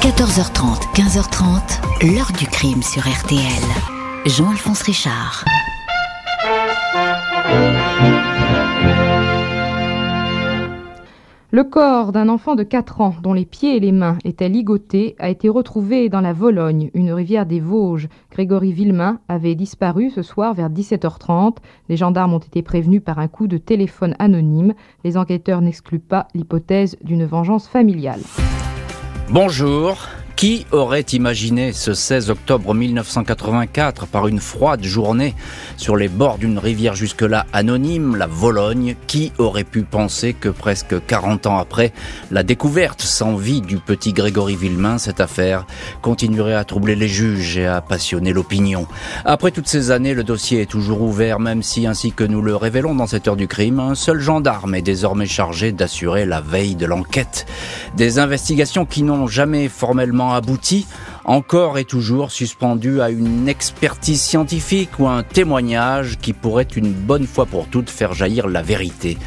14h30, 15h30, l'heure du crime sur RTL. Jean-Alphonse Richard. Le corps d'un enfant de 4 ans dont les pieds et les mains étaient ligotés a été retrouvé dans la Vologne, une rivière des Vosges. Grégory Villemain avait disparu ce soir vers 17h30. Les gendarmes ont été prévenus par un coup de téléphone anonyme. Les enquêteurs n'excluent pas l'hypothèse d'une vengeance familiale. Bonjour. Qui aurait imaginé ce 16 octobre 1984, par une froide journée, sur les bords d'une rivière jusque-là anonyme, la Vologne, qui aurait pu penser que presque 40 ans après la découverte sans vie du petit Grégory Villemain, cette affaire continuerait à troubler les juges et à passionner l'opinion? Après toutes ces années, le dossier est toujours ouvert, même si, ainsi que nous le révélons dans cette heure du crime, un seul gendarme est désormais chargé d'assurer la veille de l'enquête. Des investigations qui n'ont jamais formellement abouti, encore et toujours suspendu à une expertise scientifique ou un témoignage qui pourrait une bonne fois pour toutes faire jaillir la vérité.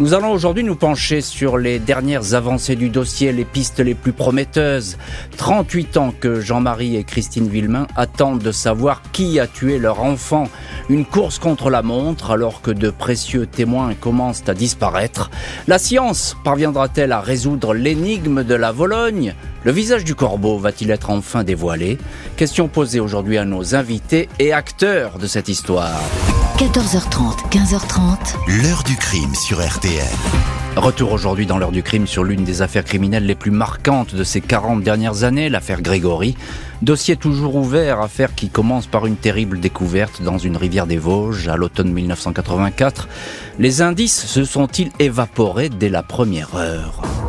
Nous allons aujourd'hui nous pencher sur les dernières avancées du dossier, les pistes les plus prometteuses. 38 ans que Jean-Marie et Christine Villemain attendent de savoir qui a tué leur enfant. Une course contre la montre alors que de précieux témoins commencent à disparaître. La science parviendra-t-elle à résoudre l'énigme de la Vologne? Le visage du corbeau va-t-il être enfin dévoilé? Question posée aujourd'hui à nos invités et acteurs de cette histoire. 14h30, 15h30. L'heure du crime sur RTL. Retour aujourd'hui dans l'heure du crime sur l'une des affaires criminelles les plus marquantes de ces 40 dernières années, l'affaire Grégory. Dossier toujours ouvert, affaire qui commence par une terrible découverte dans une rivière des Vosges à l'automne 1984. Les indices se sont-ils évaporés dès la première heure?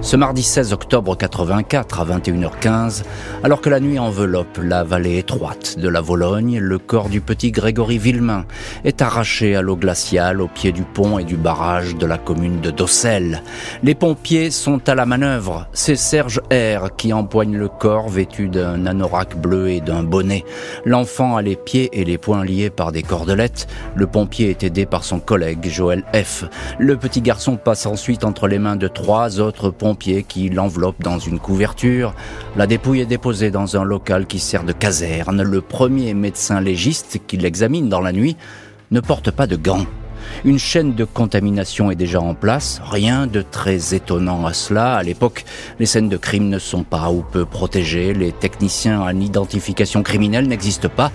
Ce mardi 16 octobre 84 à 21h15, alors que la nuit enveloppe la vallée étroite de la Vologne, le corps du petit Grégory Villemain est arraché à l'eau glaciale au pied du pont et du barrage de la commune de Dossel. Les pompiers sont à la manœuvre. C'est Serge R qui empoigne le corps vêtu d'un anorak bleu et d'un bonnet. L'enfant a les pieds et les poings liés par des cordelettes. Le pompier est aidé par son collègue Joël F. Le petit garçon passe ensuite entre les mains de trois autres pompiers qui l'enveloppe dans une couverture. La dépouille est déposée dans un local qui sert de caserne. Le premier médecin légiste qui l'examine dans la nuit ne porte pas de gants. Une chaîne de contamination est déjà en place, rien de très étonnant à cela. À l'époque, les scènes de crime ne sont pas ou peu protégées, les techniciens en identification criminelle n'existent pas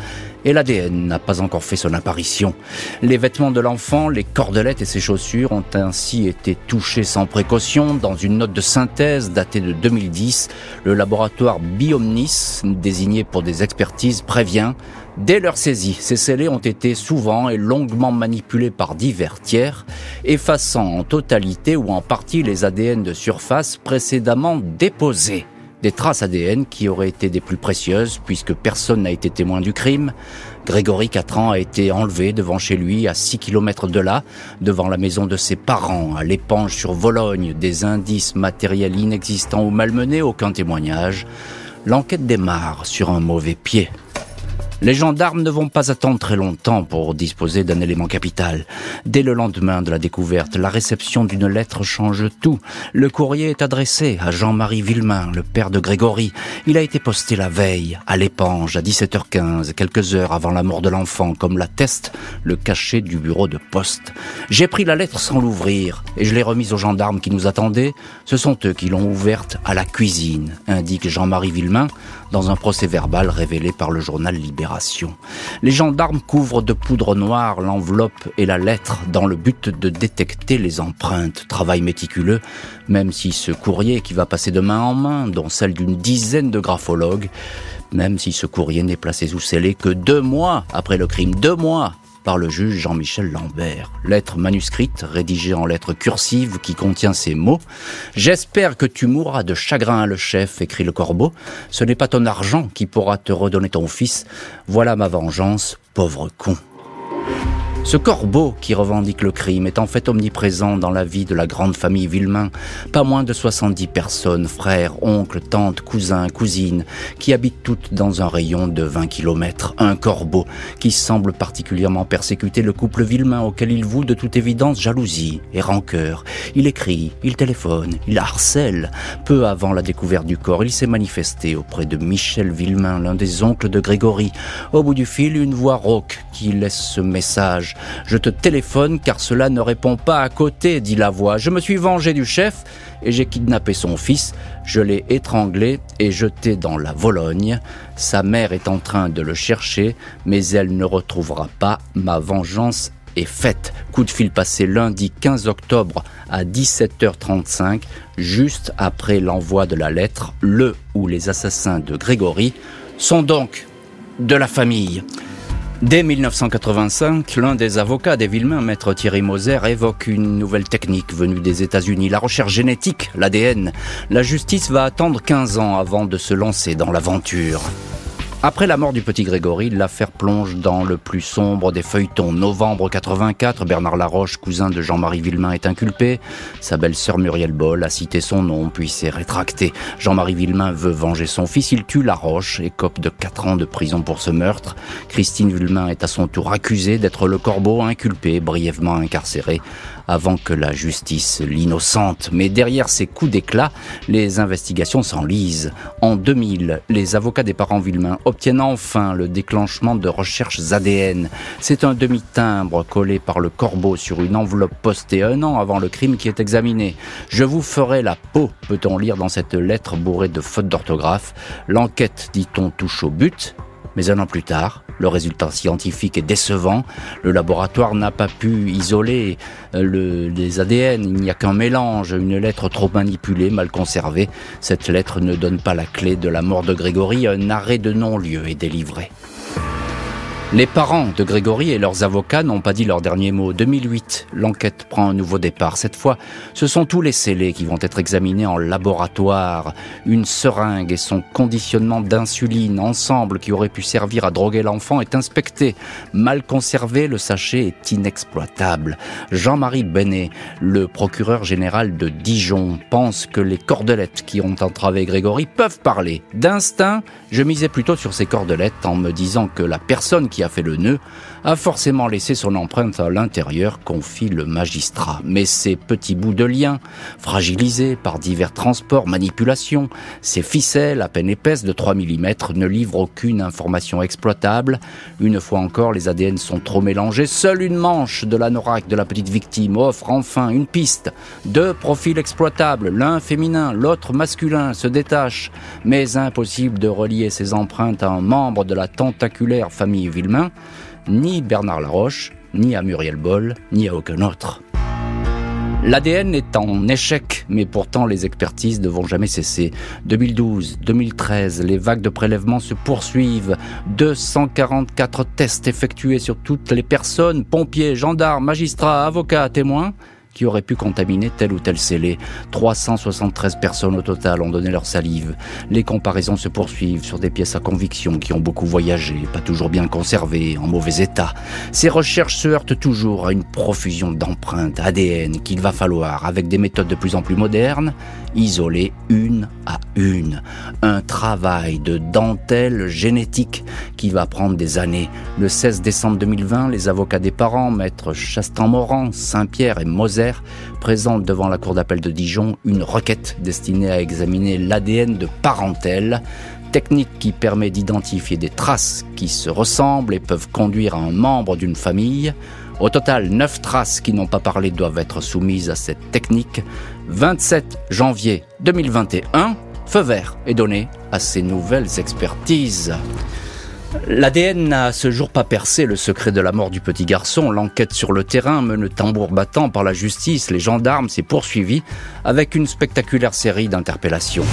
et l'ADN n'a pas encore fait son apparition. Les vêtements de l'enfant, les cordelettes et ses chaussures ont ainsi été touchés sans précaution. Dans une note de synthèse datée de 2010, le laboratoire Biomnis, désigné pour des expertises, prévient Dès leur saisie, ces scellés ont été souvent et longuement manipulés par divers tiers, effaçant en totalité ou en partie les ADN de surface précédemment déposés. Des traces ADN qui auraient été des plus précieuses puisque personne n'a été témoin du crime. Grégory, 4 ans, a été enlevé devant chez lui à 6 km de là, devant la maison de ses parents, à l'épange sur Vologne, des indices matériels inexistants ou malmenés, aucun témoignage. L'enquête démarre sur un mauvais pied. Les gendarmes ne vont pas attendre très longtemps pour disposer d'un élément capital. Dès le lendemain de la découverte, la réception d'une lettre change tout. Le courrier est adressé à Jean-Marie Villemain, le père de Grégory. Il a été posté la veille, à l'épange, à 17h15, quelques heures avant la mort de l'enfant, comme l'atteste le cachet du bureau de poste. J'ai pris la lettre sans l'ouvrir et je l'ai remise aux gendarmes qui nous attendaient. Ce sont eux qui l'ont ouverte à la cuisine, indique Jean-Marie Villemain dans un procès verbal révélé par le journal Libération. Les gendarmes couvrent de poudre noire l'enveloppe et la lettre dans le but de détecter les empreintes. Travail méticuleux, même si ce courrier qui va passer de main en main, dont celle d'une dizaine de graphologues, même si ce courrier n'est placé sous scellé que deux mois après le crime, deux mois par le juge Jean-Michel Lambert. Lettre manuscrite, rédigée en lettres cursives qui contient ces mots. J'espère que tu mourras de chagrin, le chef, écrit le corbeau. Ce n'est pas ton argent qui pourra te redonner ton fils. Voilà ma vengeance, pauvre con. Ce corbeau qui revendique le crime est en fait omniprésent dans la vie de la grande famille Villemain. Pas moins de 70 personnes, frères, oncles, tantes, cousins, cousines, qui habitent toutes dans un rayon de 20 km. Un corbeau qui semble particulièrement persécuter le couple Villemain auquel il voue de toute évidence jalousie et rancœur. Il écrit, il téléphone, il harcèle. Peu avant la découverte du corps, il s'est manifesté auprès de Michel Villemain, l'un des oncles de Grégory. Au bout du fil, une voix rauque qui laisse ce message je te téléphone car cela ne répond pas à côté, dit la voix. Je me suis vengé du chef et j'ai kidnappé son fils. Je l'ai étranglé et jeté dans la Vologne. Sa mère est en train de le chercher, mais elle ne retrouvera pas. Ma vengeance est faite. Coup de fil passé lundi 15 octobre à 17h35, juste après l'envoi de la lettre, le ou les assassins de Grégory sont donc de la famille. Dès 1985, l'un des avocats des Villemains, maître Thierry Moser, évoque une nouvelle technique venue des États-Unis, la recherche génétique, l'ADN. La justice va attendre 15 ans avant de se lancer dans l'aventure. Après la mort du petit Grégory, l'affaire plonge dans le plus sombre des feuilletons. Novembre 84, Bernard Laroche, cousin de Jean-Marie Villemain, est inculpé. Sa belle-sœur Muriel Boll a cité son nom, puis s'est rétracté. Jean-Marie Villemain veut venger son fils. Il tue Laroche et cope de 4 ans de prison pour ce meurtre. Christine Villemain est à son tour accusée d'être le corbeau inculpé, brièvement incarcéré avant que la justice l'innocente. Mais derrière ces coups d'éclat, les investigations s'enlisent. En 2000, les avocats des parents Villemain obtiennent enfin le déclenchement de recherches ADN. C'est un demi-timbre collé par le corbeau sur une enveloppe postée un an avant le crime qui est examiné. Je vous ferai la peau, peut-on lire dans cette lettre bourrée de fautes d'orthographe. L'enquête, dit-on, touche au but. Mais un an plus tard, le résultat scientifique est décevant. Le laboratoire n'a pas pu isoler euh, les ADN. Il n'y a qu'un mélange, une lettre trop manipulée, mal conservée. Cette lettre ne donne pas la clé de la mort de Grégory. Un arrêt de non-lieu est délivré. Les parents de Grégory et leurs avocats n'ont pas dit leur dernier mot. 2008, l'enquête prend un nouveau départ. Cette fois, ce sont tous les scellés qui vont être examinés en laboratoire. Une seringue et son conditionnement d'insuline ensemble qui aurait pu servir à droguer l'enfant est inspecté. Mal conservé, le sachet est inexploitable. Jean-Marie Benet, le procureur général de Dijon, pense que les cordelettes qui ont entravé Grégory peuvent parler. D'instinct, je misais plutôt sur ces cordelettes en me disant que la personne qui a fait le nœud, a forcément laissé son empreinte à l'intérieur, confie le magistrat. Mais ces petits bouts de lien, fragilisés par divers transports, manipulations, ces ficelles à peine épaisses de 3 mm ne livrent aucune information exploitable. Une fois encore, les ADN sont trop mélangés. Seule une manche de l'anorak de la petite victime offre enfin une piste. Deux profils exploitables, l'un féminin, l'autre masculin, se détachent. Mais impossible de relier ces empreintes à un membre de la tentaculaire famille Villemain ni Bernard Laroche, ni à Muriel Boll, ni à aucun autre. L'ADN est en échec, mais pourtant les expertises ne vont jamais cesser. 2012, 2013, les vagues de prélèvements se poursuivent. 244 tests effectués sur toutes les personnes, pompiers, gendarmes, magistrats, avocats, témoins qui aurait pu contaminer tel ou tel scellé. 373 personnes au total ont donné leur salive. Les comparaisons se poursuivent sur des pièces à conviction qui ont beaucoup voyagé, pas toujours bien conservées, en mauvais état. Ces recherches se heurtent toujours à une profusion d'empreintes ADN qu'il va falloir, avec des méthodes de plus en plus modernes, isoler une à une. Un travail de dentelle génétique qui va prendre des années. Le 16 décembre 2020, les avocats des parents, maîtres Chastan-Moran, Saint-Pierre et Moser, présente devant la Cour d'appel de Dijon une requête destinée à examiner l'ADN de parentèle, technique qui permet d'identifier des traces qui se ressemblent et peuvent conduire à un membre d'une famille. Au total, 9 traces qui n'ont pas parlé doivent être soumises à cette technique. 27 janvier 2021, feu vert est donné à ces nouvelles expertises. L'ADN n'a à ce jour pas percé le secret de la mort du petit garçon. L'enquête sur le terrain, menée tambour battant par la justice, les gendarmes, s'est poursuivie avec une spectaculaire série d'interpellations.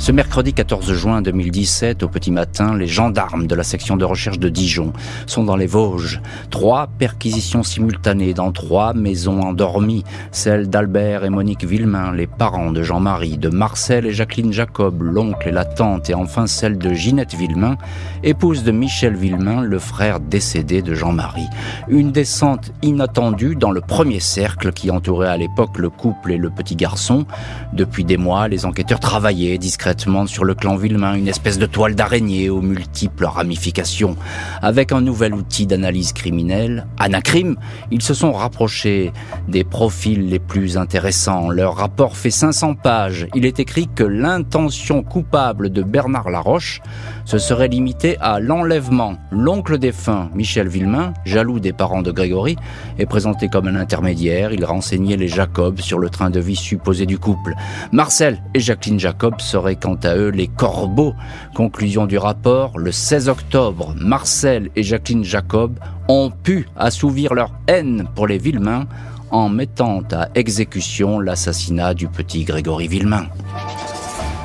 Ce mercredi 14 juin 2017, au petit matin, les gendarmes de la section de recherche de Dijon sont dans les Vosges. Trois perquisitions simultanées dans trois maisons endormies, celle d'Albert et Monique Villemain, les parents de Jean-Marie, de Marcel et Jacqueline Jacob, l'oncle et la tante, et enfin celle de Ginette Villemain, épouse de Michel Villemain, le frère décédé de Jean-Marie. Une descente inattendue dans le premier cercle qui entourait à l'époque le couple et le petit garçon. Depuis des mois, les enquêteurs travaillaient discrètement sur le clan Villemain une espèce de toile d'araignée aux multiples ramifications. Avec un nouvel outil d'analyse criminelle, Anacrim, ils se sont rapprochés des profils les plus intéressants. Leur rapport fait 500 pages. Il est écrit que l'intention coupable de Bernard Laroche se serait limitée à l'enlèvement. L'oncle défunt, Michel Villemain, jaloux des parents de Grégory, est présenté comme un intermédiaire. Il renseignait les Jacob sur le train de vie supposé du couple. Marcel et Jacqueline Jacob seraient quant à eux les corbeaux. Conclusion du rapport, le 16 octobre, Marcel et Jacqueline Jacob ont pu assouvir leur haine pour les Villemains en mettant à exécution l'assassinat du petit Grégory Villemain.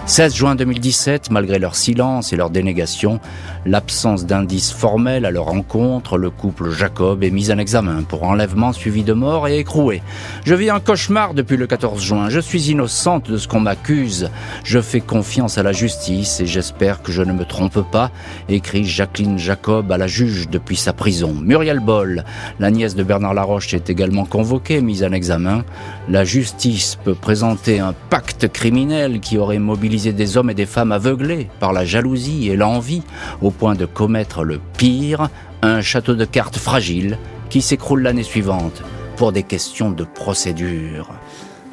16 juin 2017, malgré leur silence et leur dénégation, l'absence d'indices formels à leur rencontre, le couple Jacob est mis en examen pour enlèvement suivi de mort et écroué. Je vis un cauchemar depuis le 14 juin. Je suis innocente de ce qu'on m'accuse. Je fais confiance à la justice et j'espère que je ne me trompe pas, écrit Jacqueline Jacob à la juge depuis sa prison. Muriel Boll, la nièce de Bernard Laroche, est également convoquée, mise en examen. La justice peut présenter un pacte criminel qui aurait mobilisé des hommes et des femmes aveuglés par la jalousie et l'envie au point de commettre le pire, un château de cartes fragile qui s'écroule l'année suivante pour des questions de procédure.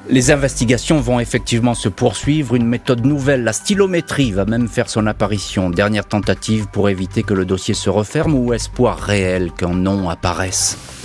Les investigations vont effectivement se poursuivre. Une méthode nouvelle, la stylométrie, va même faire son apparition. Dernière tentative pour éviter que le dossier se referme ou espoir réel qu'un nom apparaisse.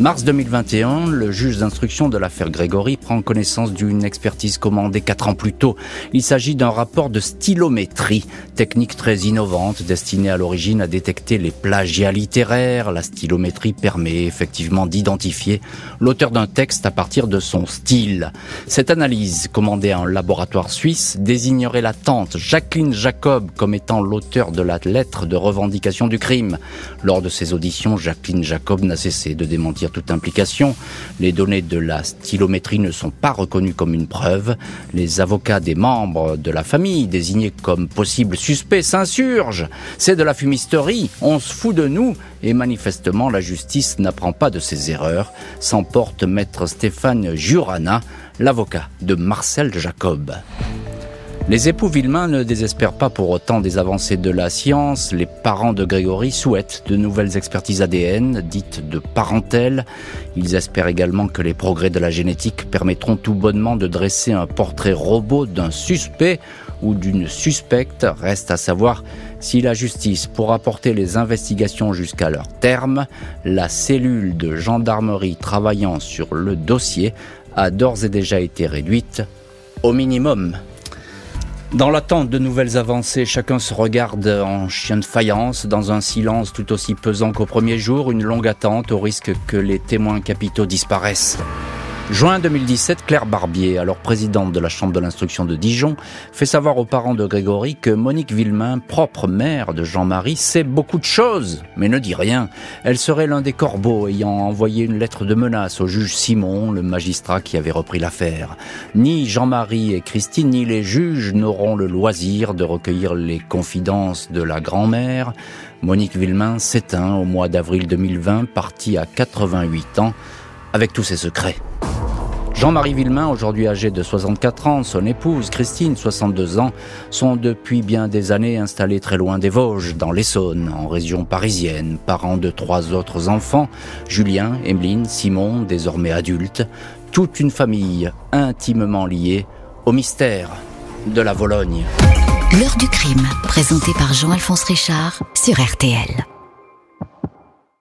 Mars 2021, le juge d'instruction de l'affaire Grégory prend connaissance d'une expertise commandée quatre ans plus tôt. Il s'agit d'un rapport de stylométrie, technique très innovante destinée à l'origine à détecter les plagiats littéraires. La stylométrie permet effectivement d'identifier l'auteur d'un texte à partir de son style. Cette analyse, commandée à un laboratoire suisse, désignerait la tante Jacqueline Jacob comme étant l'auteur de la lettre de revendication du crime. Lors de ses auditions, Jacqueline Jacob n'a cessé de démentir toute implication. Les données de la stylométrie ne sont pas reconnues comme une preuve. Les avocats des membres de la famille désignés comme possibles suspects s'insurgent. C'est de la fumisterie, on se fout de nous et manifestement la justice n'apprend pas de ses erreurs, s'emporte maître Stéphane Jurana, l'avocat de Marcel Jacob. Les époux Villemain ne désespèrent pas pour autant des avancées de la science. Les parents de Grégory souhaitent de nouvelles expertises ADN, dites de parentèle. Ils espèrent également que les progrès de la génétique permettront tout bonnement de dresser un portrait robot d'un suspect ou d'une suspecte. Reste à savoir si la justice pourra porter les investigations jusqu'à leur terme. La cellule de gendarmerie travaillant sur le dossier a d'ores et déjà été réduite au minimum. Dans l'attente de nouvelles avancées, chacun se regarde en chien de faïence, dans un silence tout aussi pesant qu'au premier jour, une longue attente au risque que les témoins capitaux disparaissent. Juin 2017, Claire Barbier, alors présidente de la Chambre de l'instruction de Dijon, fait savoir aux parents de Grégory que Monique Villemain, propre mère de Jean-Marie, sait beaucoup de choses, mais ne dit rien. Elle serait l'un des corbeaux ayant envoyé une lettre de menace au juge Simon, le magistrat qui avait repris l'affaire. Ni Jean-Marie et Christine, ni les juges n'auront le loisir de recueillir les confidences de la grand-mère. Monique Villemain s'éteint au mois d'avril 2020, partie à 88 ans, avec tous ses secrets. Jean-Marie Villemain, aujourd'hui âgé de 64 ans, son épouse Christine, 62 ans, sont depuis bien des années installés très loin des Vosges, dans l'Essonne, en région parisienne, parents de trois autres enfants, Julien, Emeline, Simon, désormais adultes, toute une famille intimement liée au mystère de la Vologne. L'heure du crime, présenté par Jean-Alphonse Richard sur RTL.